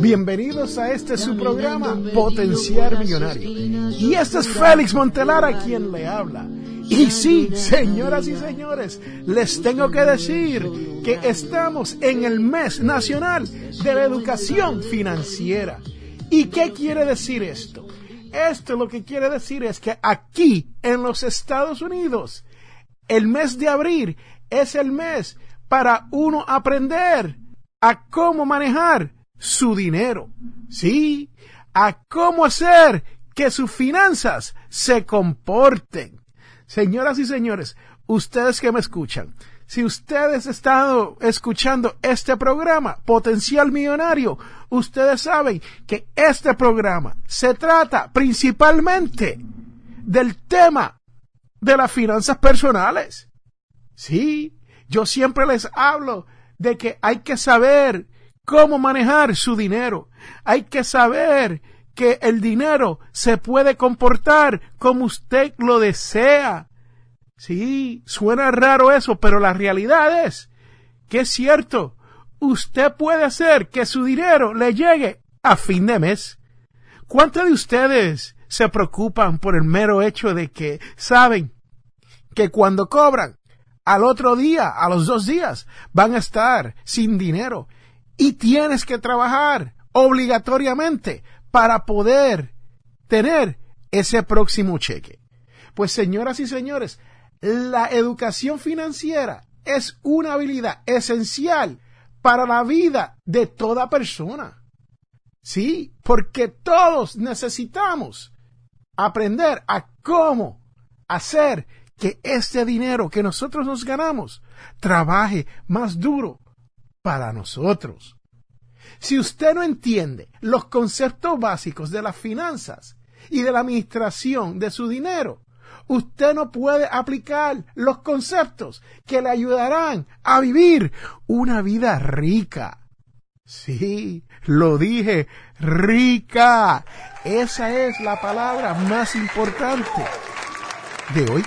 Bienvenidos a este su programa Potenciar Millonario. Y este es Félix Montelara quien le habla. Y sí, señoras y señores, les tengo que decir que estamos en el mes nacional de la educación financiera. ¿Y qué quiere decir esto? Esto lo que quiere decir es que aquí en los Estados Unidos, el mes de abril es el mes para uno aprender a cómo manejar su dinero. Sí, a cómo hacer que sus finanzas se comporten. Señoras y señores, ustedes que me escuchan, si ustedes estado escuchando este programa, Potencial Millonario, ustedes saben que este programa se trata principalmente del tema de las finanzas personales. Sí, yo siempre les hablo de que hay que saber cómo manejar su dinero. Hay que saber que el dinero se puede comportar como usted lo desea. Sí, suena raro eso, pero la realidad es que es cierto. Usted puede hacer que su dinero le llegue a fin de mes. ¿Cuántos de ustedes se preocupan por el mero hecho de que saben que cuando cobran al otro día, a los dos días, van a estar sin dinero y tienes que trabajar obligatoriamente para poder tener ese próximo cheque. Pues señoras y señores, la educación financiera es una habilidad esencial para la vida de toda persona. Sí, porque todos necesitamos aprender a cómo hacer que este dinero que nosotros nos ganamos trabaje más duro para nosotros. Si usted no entiende los conceptos básicos de las finanzas y de la administración de su dinero, usted no puede aplicar los conceptos que le ayudarán a vivir una vida rica. Sí, lo dije, rica. Esa es la palabra más importante de hoy.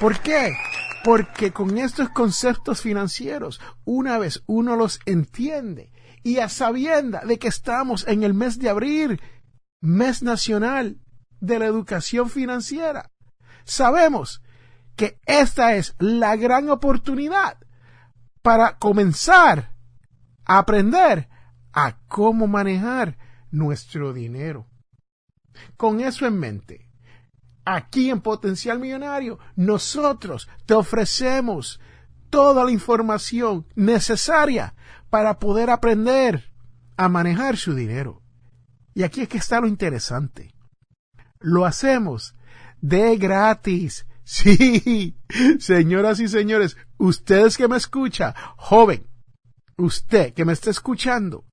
¿Por qué? Porque con estos conceptos financieros, una vez uno los entiende y a sabienda de que estamos en el mes de abril, mes nacional de la educación financiera, sabemos que esta es la gran oportunidad para comenzar a aprender a cómo manejar nuestro dinero. Con eso en mente, Aquí en Potencial Millonario, nosotros te ofrecemos toda la información necesaria para poder aprender a manejar su dinero. Y aquí es que está lo interesante. Lo hacemos de gratis. Sí, señoras y señores, ustedes que me escuchan, joven, usted que me está escuchando,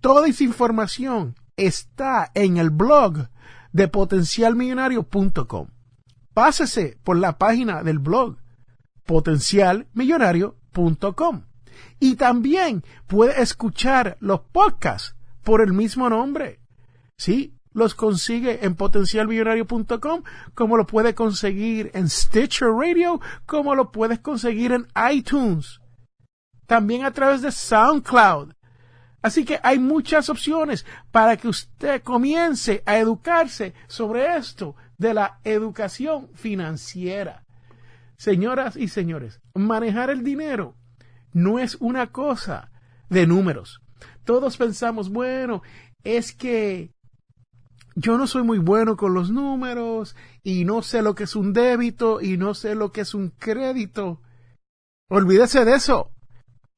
toda esa información está en el blog de potencialmillonario.com. Pásese por la página del blog potencialmillonario.com y también puede escuchar los podcasts por el mismo nombre. Sí, los consigue en potencialmillonario.com, como lo puede conseguir en Stitcher Radio, como lo puedes conseguir en iTunes. También a través de SoundCloud Así que hay muchas opciones para que usted comience a educarse sobre esto de la educación financiera. señoras y señores, manejar el dinero no es una cosa de números. Todos pensamos, bueno, es que yo no soy muy bueno con los números y no sé lo que es un débito y no sé lo que es un crédito. Olvídese de eso.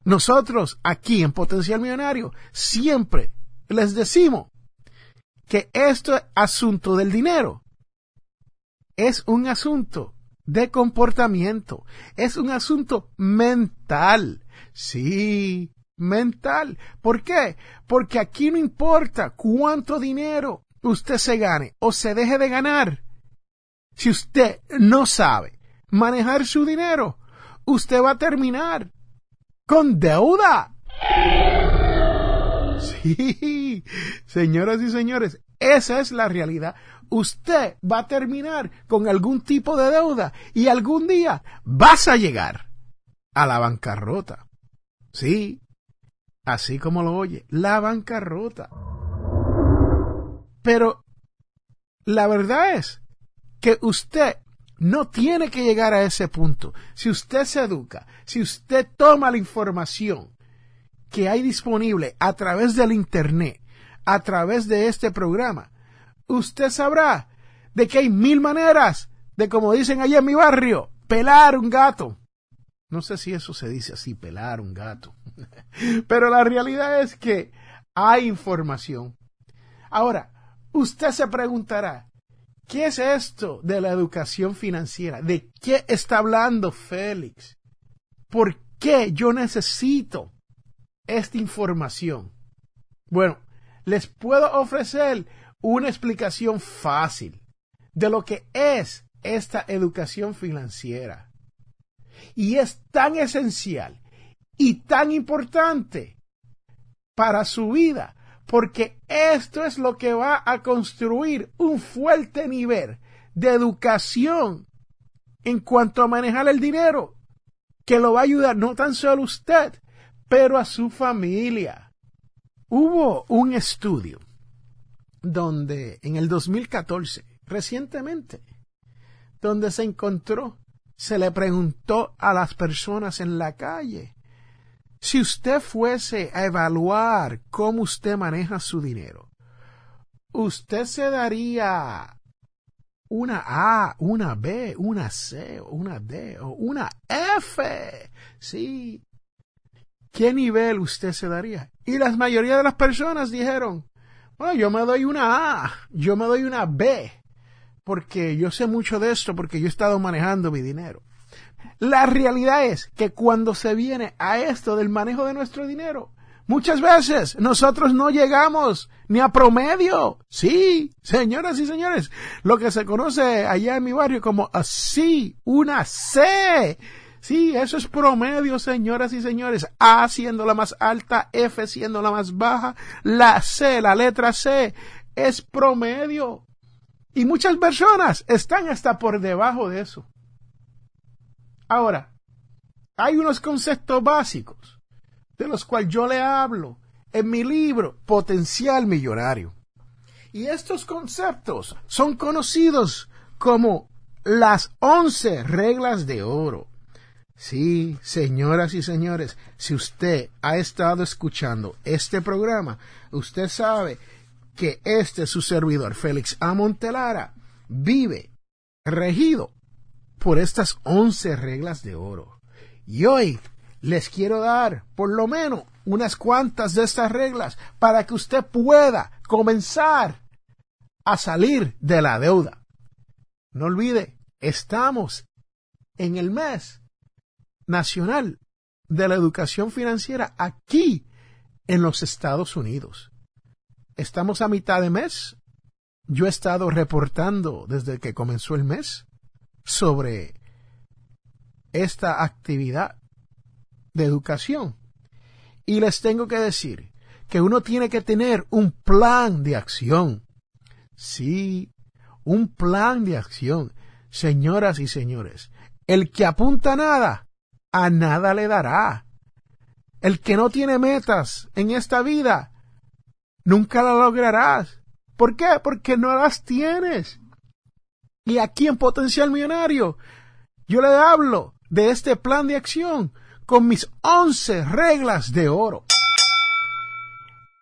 Nosotros aquí en Potencial Millonario siempre les decimos que este asunto del dinero es un asunto de comportamiento, es un asunto mental. Sí, mental. ¿Por qué? Porque aquí no importa cuánto dinero usted se gane o se deje de ganar. Si usted no sabe manejar su dinero, usted va a terminar con deuda. Sí, señoras y señores, esa es la realidad. Usted va a terminar con algún tipo de deuda y algún día vas a llegar a la bancarrota. Sí, así como lo oye, la bancarrota. Pero la verdad es que usted no tiene que llegar a ese punto. Si usted se educa, si usted toma la información que hay disponible a través del Internet, a través de este programa, usted sabrá de que hay mil maneras de, como dicen allá en mi barrio, pelar un gato. No sé si eso se dice así, pelar un gato. Pero la realidad es que hay información. Ahora, usted se preguntará, ¿Qué es esto de la educación financiera? ¿De qué está hablando Félix? ¿Por qué yo necesito esta información? Bueno, les puedo ofrecer una explicación fácil de lo que es esta educación financiera. Y es tan esencial y tan importante para su vida porque esto es lo que va a construir un fuerte nivel de educación en cuanto a manejar el dinero, que lo va a ayudar no tan solo usted, pero a su familia. Hubo un estudio donde en el 2014, recientemente, donde se encontró, se le preguntó a las personas en la calle si usted fuese a evaluar cómo usted maneja su dinero, usted se daría una A, una B, una C, una D o una F. Sí. ¿Qué nivel usted se daría? Y la mayoría de las personas dijeron, bueno, yo me doy una A, yo me doy una B, porque yo sé mucho de esto, porque yo he estado manejando mi dinero. La realidad es que cuando se viene a esto del manejo de nuestro dinero, muchas veces nosotros no llegamos ni a promedio. Sí, señoras y señores, lo que se conoce allá en mi barrio como así, una C. Sí, eso es promedio, señoras y señores. A siendo la más alta, F siendo la más baja, la C, la letra C, es promedio. Y muchas personas están hasta por debajo de eso. Ahora, hay unos conceptos básicos de los cuales yo le hablo en mi libro Potencial Millonario. Y estos conceptos son conocidos como las once reglas de oro. Sí, señoras y señores, si usted ha estado escuchando este programa, usted sabe que este su servidor, Félix Amontelara, vive regido por estas once reglas de oro. Y hoy les quiero dar por lo menos unas cuantas de estas reglas para que usted pueda comenzar a salir de la deuda. No olvide, estamos en el mes nacional de la educación financiera aquí en los Estados Unidos. Estamos a mitad de mes. Yo he estado reportando desde que comenzó el mes sobre esta actividad de educación. Y les tengo que decir que uno tiene que tener un plan de acción. Sí, un plan de acción. Señoras y señores, el que apunta a nada, a nada le dará. El que no tiene metas en esta vida, nunca la lograrás. ¿Por qué? Porque no las tienes. Y aquí en Potencial Millonario yo le hablo de este plan de acción con mis once reglas de oro.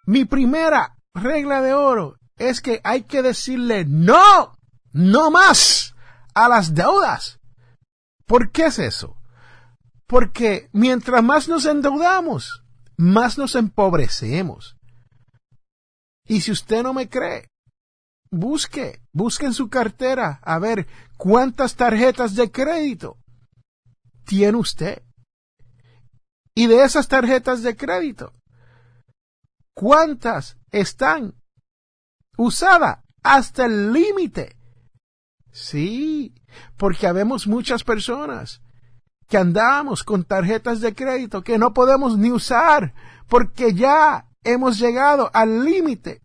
Mi primera regla de oro es que hay que decirle no, no más a las deudas. ¿Por qué es eso? Porque mientras más nos endeudamos, más nos empobrecemos. Y si usted no me cree, busque, busque en su cartera a ver cuántas tarjetas de crédito tiene usted. Y de esas tarjetas de crédito, ¿cuántas están usadas hasta el límite? Sí, porque habemos muchas personas que andamos con tarjetas de crédito que no podemos ni usar porque ya hemos llegado al límite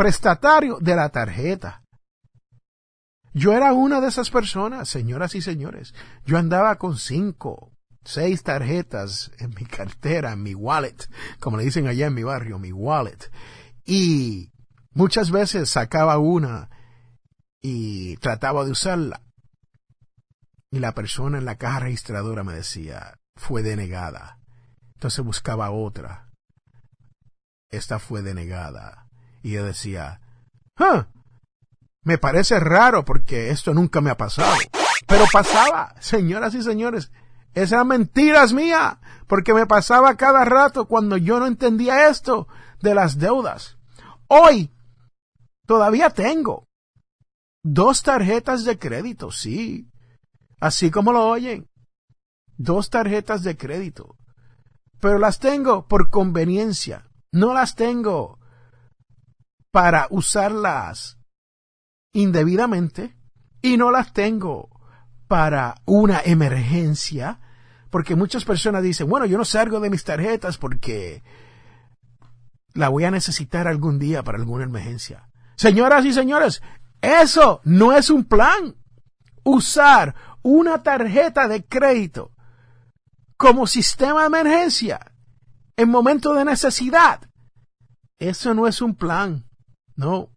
prestatario de la tarjeta. Yo era una de esas personas, señoras y señores. Yo andaba con cinco, seis tarjetas en mi cartera, en mi wallet, como le dicen allá en mi barrio, mi wallet. Y muchas veces sacaba una y trataba de usarla. Y la persona en la caja registradora me decía, fue denegada. Entonces buscaba otra. Esta fue denegada. Y yo decía, ah, me parece raro porque esto nunca me ha pasado. Pero pasaba, señoras y señores. Esa mentira es mía, porque me pasaba cada rato cuando yo no entendía esto de las deudas. Hoy todavía tengo dos tarjetas de crédito, sí, Así como lo oyen. Dos tarjetas de crédito. Pero las tengo por conveniencia. No las tengo para usarlas indebidamente y no las tengo para una emergencia. Porque muchas personas dicen, bueno, yo no salgo de mis tarjetas porque la voy a necesitar algún día para alguna emergencia. Señoras y señores, eso no es un plan. Usar una tarjeta de crédito como sistema de emergencia en momento de necesidad. Eso no es un plan. No.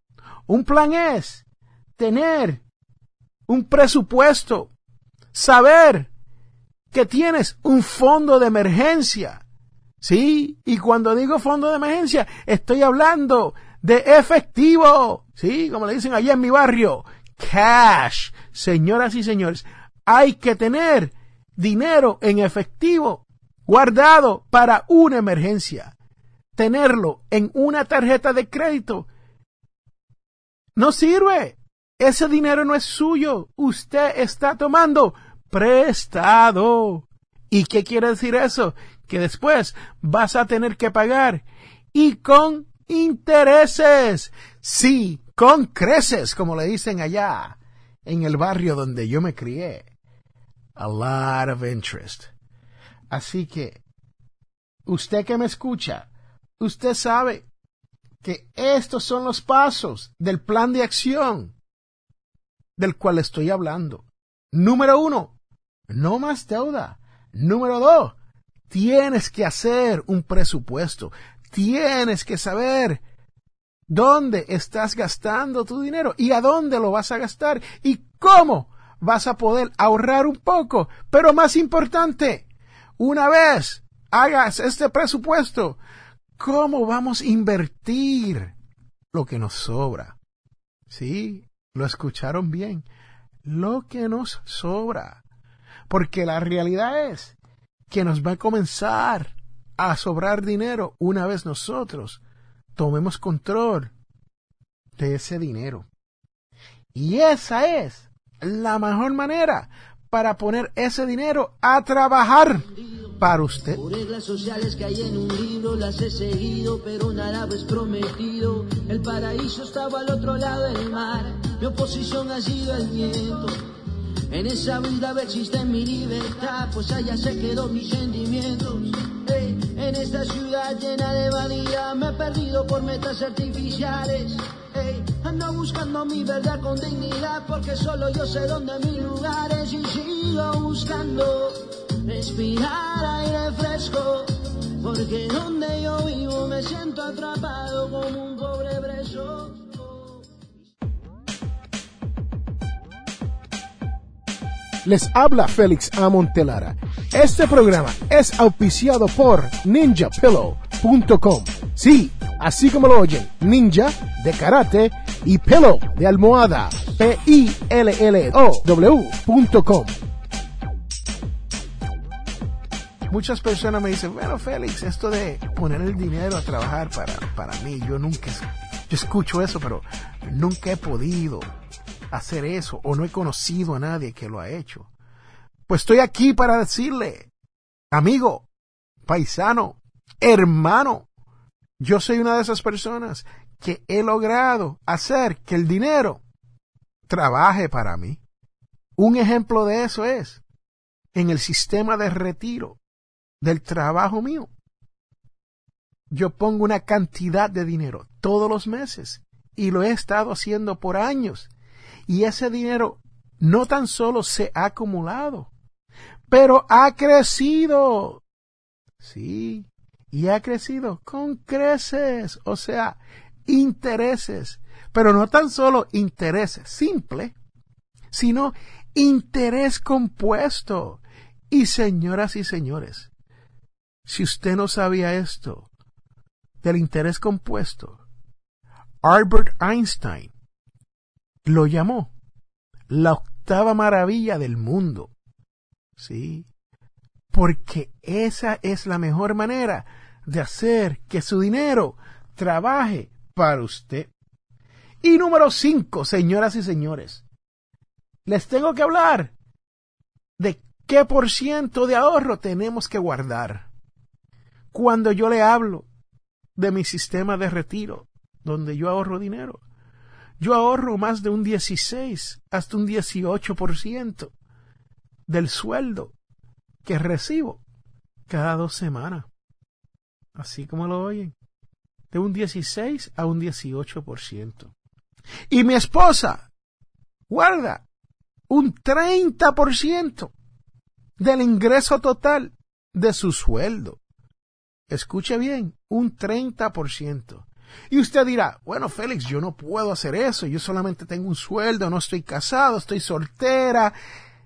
Un plan es tener un presupuesto, saber que tienes un fondo de emergencia. Sí, y cuando digo fondo de emergencia, estoy hablando de efectivo. Sí, como le dicen allá en mi barrio, cash. Señoras y señores, hay que tener dinero en efectivo guardado para una emergencia. Tenerlo en una tarjeta de crédito no sirve. Ese dinero no es suyo. Usted está tomando prestado. ¿Y qué quiere decir eso? Que después vas a tener que pagar. Y con intereses. Sí, con creces, como le dicen allá, en el barrio donde yo me crié a lot of interest. Así que, usted que me escucha, usted sabe que estos son los pasos del plan de acción del cual estoy hablando. Número uno, no más deuda. Número dos, tienes que hacer un presupuesto. Tienes que saber dónde estás gastando tu dinero y a dónde lo vas a gastar y cómo vas a poder ahorrar un poco. Pero más importante, una vez hagas este presupuesto, ¿cómo vamos a invertir lo que nos sobra? Sí, lo escucharon bien. Lo que nos sobra. Porque la realidad es que nos va a comenzar a sobrar dinero una vez nosotros tomemos control de ese dinero. Y esa es la mejor manera para poner ese dinero a trabajar para usted. Por reglas sociales que hay en un libro las he seguido, pero nada es prometido. El paraíso estaba al otro lado del mar, mi oposición ha sido el viento. En esa vida existe mi libertad, pues allá se quedó mis sentimientos. en esta ciudad llena de vanidad me he perdido por metas artificiales. ando buscando mi verdad con dignidad porque solo yo sé dónde mi lugar es y sigo buscando respirar aire fresco. Porque donde yo vivo me siento atrapado como un pobre preso. Les habla Félix Amontelara. Este programa es auspiciado por ninjapillow.com. Sí, así como lo oyen, ninja de karate y pillow de almohada. P-I-L-L-O-W.com. Muchas personas me dicen, bueno Félix, esto de poner el dinero a trabajar para, para mí, yo nunca, escucho eso, pero nunca he podido hacer eso o no he conocido a nadie que lo ha hecho. Pues estoy aquí para decirle, amigo, paisano, hermano, yo soy una de esas personas que he logrado hacer que el dinero trabaje para mí. Un ejemplo de eso es en el sistema de retiro del trabajo mío. Yo pongo una cantidad de dinero todos los meses y lo he estado haciendo por años. Y ese dinero no tan solo se ha acumulado, pero ha crecido. Sí, y ha crecido con creces, o sea, intereses, pero no tan solo intereses simple, sino interés compuesto. Y señoras y señores, si usted no sabía esto del interés compuesto, Albert Einstein lo llamó la octava maravilla del mundo. Sí, porque esa es la mejor manera de hacer que su dinero trabaje para usted. Y número cinco, señoras y señores, les tengo que hablar de qué por ciento de ahorro tenemos que guardar. Cuando yo le hablo de mi sistema de retiro, donde yo ahorro dinero, yo ahorro más de un 16 hasta un 18% del sueldo que recibo cada dos semanas. Así como lo oyen. De un 16 a un 18%. Y mi esposa guarda un 30% del ingreso total de su sueldo. Escuche bien, un 30%. Y usted dirá, bueno, Félix, yo no puedo hacer eso, yo solamente tengo un sueldo, no estoy casado, estoy soltera,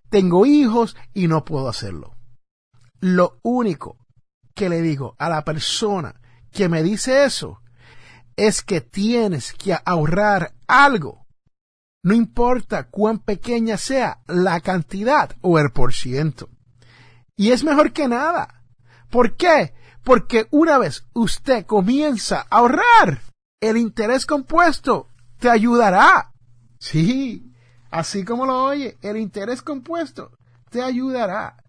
tengo hijos y no puedo hacerlo. Lo único que le digo a la persona que me dice eso es que tienes que ahorrar algo. No importa cuán pequeña sea la cantidad o el por ciento. Y es mejor que nada. ¿Por qué? Porque una vez usted comienza a ahorrar, el interés compuesto te ayudará. Sí, así como lo oye, el interés compuesto te ayudará.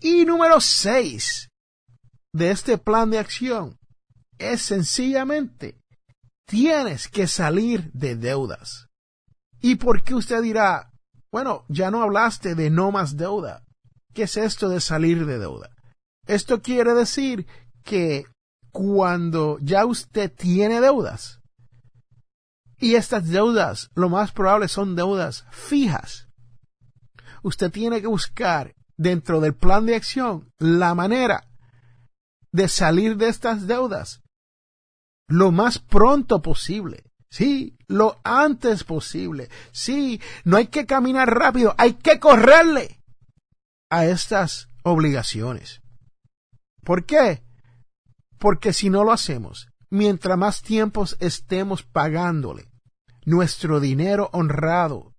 Y número seis de este plan de acción es sencillamente tienes que salir de deudas. ¿Y por qué usted dirá, bueno, ya no hablaste de no más deuda? ¿Qué es esto de salir de deuda? Esto quiere decir que cuando ya usted tiene deudas, y estas deudas lo más probable son deudas fijas, usted tiene que buscar dentro del plan de acción la manera de salir de estas deudas lo más pronto posible. Sí, lo antes posible. Sí, no hay que caminar rápido, hay que correrle a estas obligaciones. ¿Por qué? Porque si no lo hacemos, mientras más tiempos estemos pagándole nuestro dinero honrado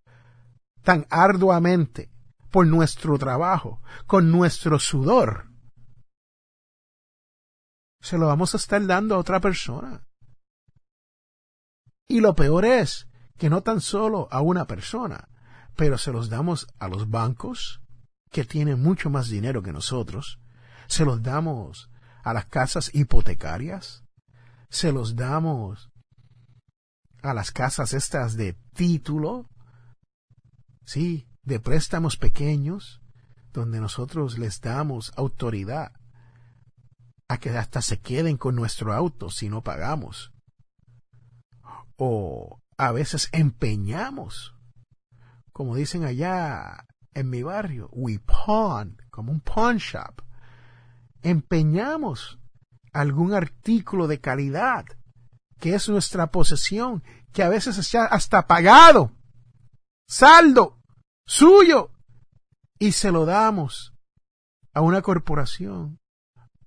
tan arduamente por nuestro trabajo, con nuestro sudor, se lo vamos a estar dando a otra persona. Y lo peor es que no tan solo a una persona, pero se los damos a los bancos, que tienen mucho más dinero que nosotros, se los damos a las casas hipotecarias, se los damos a las casas estas de título, sí, de préstamos pequeños, donde nosotros les damos autoridad a que hasta se queden con nuestro auto si no pagamos. O a veces empeñamos, como dicen allá en mi barrio, we pawn, como un pawn shop empeñamos algún artículo de calidad que es nuestra posesión, que a veces está hasta pagado, saldo, suyo, y se lo damos a una corporación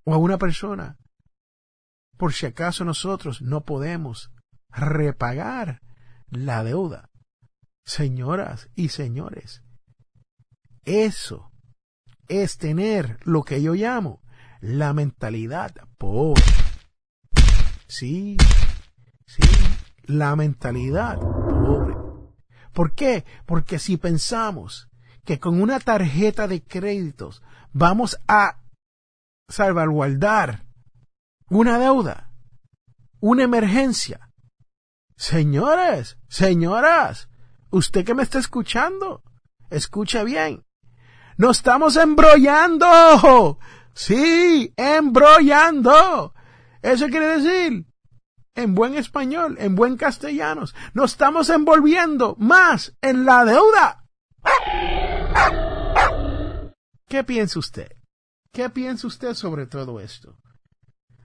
o a una persona, por si acaso nosotros no podemos repagar la deuda. Señoras y señores, eso es tener lo que yo llamo la mentalidad pobre. Sí, sí, la mentalidad pobre. ¿Por qué? Porque si pensamos que con una tarjeta de créditos vamos a salvaguardar una deuda, una emergencia. Señores, señoras, usted que me está escuchando, escucha bien. Nos estamos embrollando. Sí, embrollando. Eso quiere decir, en buen español, en buen castellano, nos estamos envolviendo más en la deuda. ¿Qué piensa usted? ¿Qué piensa usted sobre todo esto?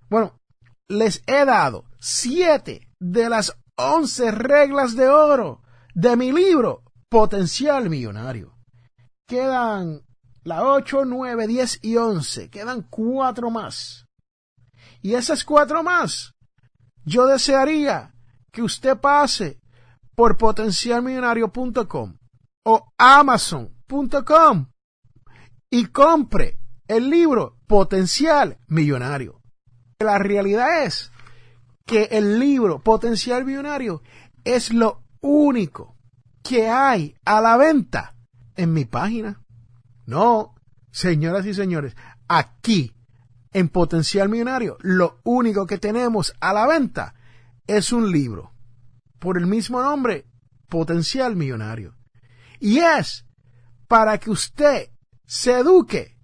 Bueno, les he dado siete de las once reglas de oro de mi libro Potencial Millonario. Quedan la 8, 9, 10 y 11. Quedan cuatro más. Y esas cuatro más, yo desearía que usted pase por potencialmillonario.com o amazon.com y compre el libro Potencial Millonario. La realidad es que el libro Potencial Millonario es lo único que hay a la venta en mi página. No, señoras y señores, aquí en Potencial Millonario lo único que tenemos a la venta es un libro por el mismo nombre, Potencial Millonario. Y es para que usted se eduque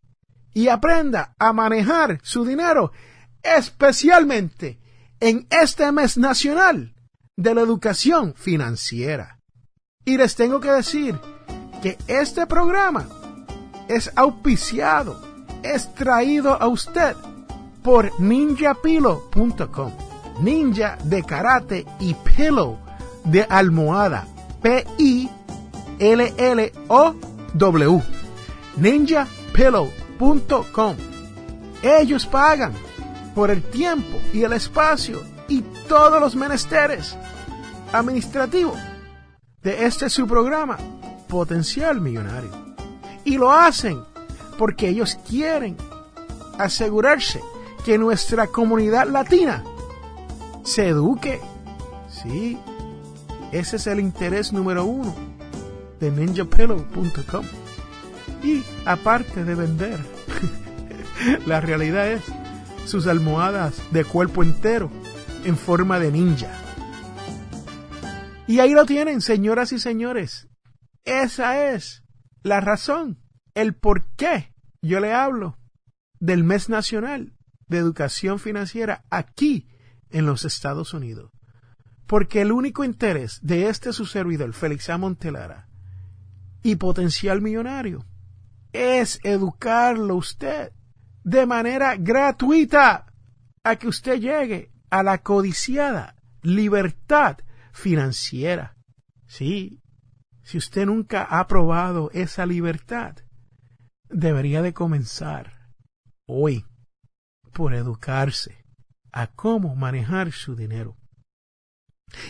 y aprenda a manejar su dinero, especialmente en este mes nacional de la educación financiera. Y les tengo que decir que este programa es auspiciado, es traído a usted por ninjapilo.com. Ninja de karate y pillow de almohada. P-I-L-L-O-W. ninjapillow.com. Ellos pagan por el tiempo y el espacio y todos los menesteres administrativos de este su programa Potencial Millonario. Y lo hacen porque ellos quieren asegurarse que nuestra comunidad latina se eduque. Sí, ese es el interés número uno de ninjapillow.com. Y aparte de vender, la realidad es sus almohadas de cuerpo entero en forma de ninja. Y ahí lo tienen, señoras y señores. Esa es la razón, el por qué yo le hablo del mes nacional de educación financiera aquí en los Estados Unidos. Porque el único interés de este su servidor, Félix A. Montelara, y potencial millonario, es educarlo usted de manera gratuita a que usted llegue a la codiciada libertad financiera. Sí, si usted nunca ha probado esa libertad, debería de comenzar hoy por educarse a cómo manejar su dinero.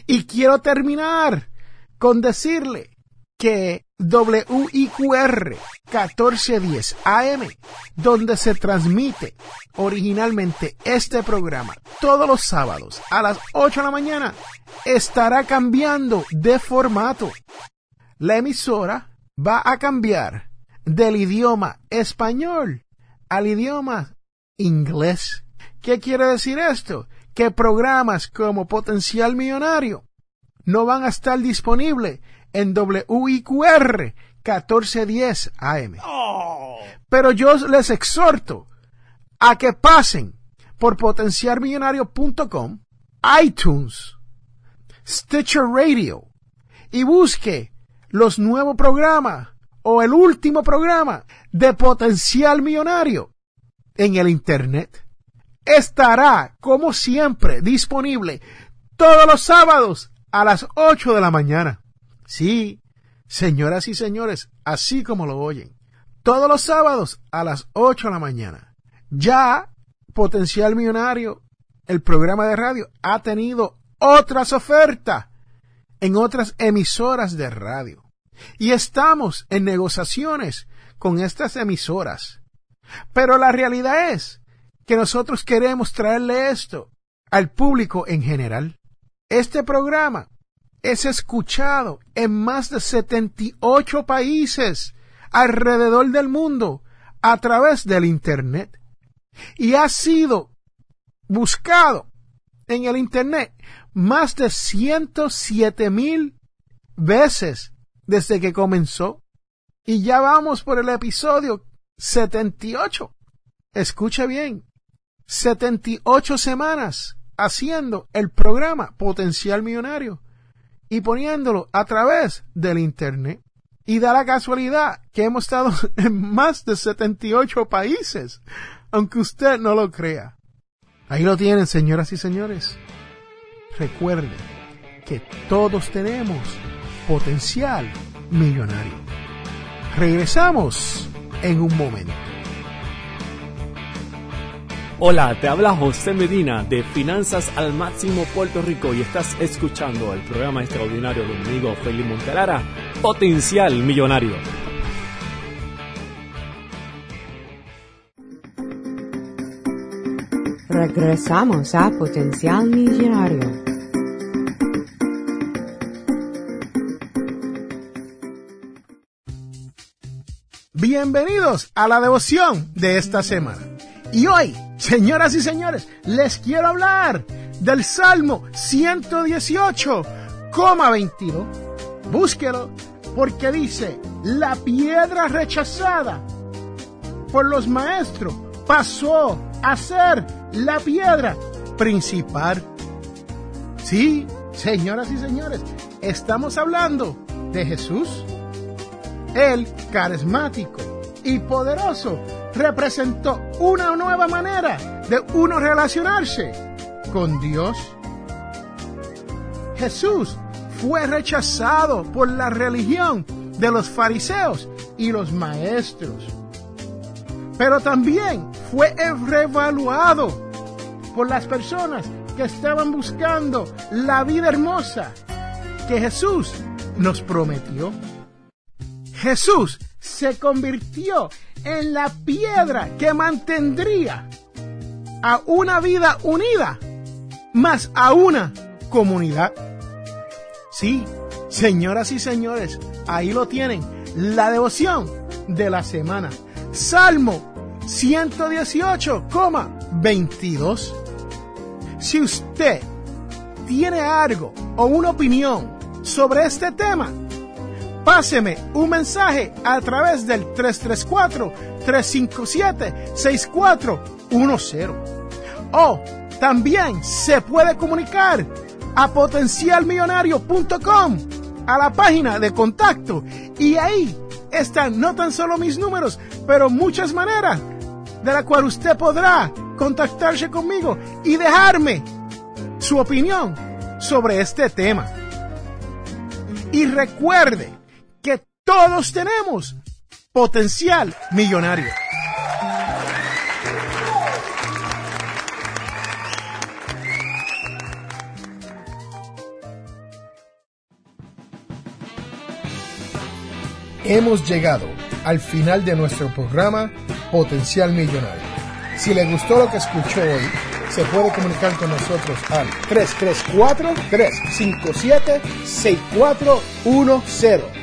Y quiero terminar con decirle que WIQR 1410 AM, donde se transmite originalmente este programa todos los sábados a las 8 de la mañana, estará cambiando de formato. La emisora va a cambiar del idioma español al idioma inglés. ¿Qué quiere decir esto? Que programas como Potencial Millonario no van a estar disponibles en WIQR 1410 AM. Pero yo les exhorto a que pasen por potenciarmillonario.com, iTunes, Stitcher Radio y busque los nuevos programas o el último programa de Potencial Millonario en el Internet. Estará, como siempre, disponible todos los sábados a las 8 de la mañana. Sí, señoras y señores, así como lo oyen, todos los sábados a las 8 de la mañana. Ya Potencial Millonario, el programa de radio, ha tenido otras ofertas en otras emisoras de radio. Y estamos en negociaciones con estas emisoras. Pero la realidad es que nosotros queremos traerle esto al público en general. Este programa es escuchado en más de 78 países alrededor del mundo a través del Internet y ha sido buscado en el Internet más de 107 mil veces desde que comenzó. Y ya vamos por el episodio 78. Escuche bien. 78 semanas haciendo el programa Potencial Millonario y poniéndolo a través del Internet. Y da la casualidad que hemos estado en más de 78 países, aunque usted no lo crea. Ahí lo tienen, señoras y señores. Recuerde que todos tenemos potencial millonario. Regresamos en un momento. Hola, te habla José Medina de Finanzas al Máximo Puerto Rico y estás escuchando el programa extraordinario de mi amigo Felipe Montelara, Potencial Millonario. Regresamos a Potencial Millonario. Bienvenidos a la devoción de esta semana. Y hoy, señoras y señores, les quiero hablar del Salmo 118,22. Búsquelo porque dice, la piedra rechazada por los maestros pasó a ser la piedra principal. Sí, señoras y señores, estamos hablando de Jesús, el carismático y poderoso, representó una nueva manera de uno relacionarse con Dios. Jesús fue rechazado por la religión de los fariseos y los maestros, pero también fue revaluado por las personas que estaban buscando la vida hermosa que Jesús nos prometió. Jesús se convirtió en la piedra que mantendría a una vida unida, más a una comunidad. Sí, señoras y señores, ahí lo tienen, la devoción de la semana. Salmo 118,22. Si usted tiene algo o una opinión sobre este tema, Páseme un mensaje a través del 334-357-6410. O también se puede comunicar a potencialmillonario.com, a la página de contacto. Y ahí están no tan solo mis números, pero muchas maneras de la cual usted podrá contactarse conmigo y dejarme su opinión sobre este tema. Y recuerde, todos tenemos potencial millonario. Hemos llegado al final de nuestro programa Potencial Millonario. Si le gustó lo que escuchó hoy, se puede comunicar con nosotros al 334-357-6410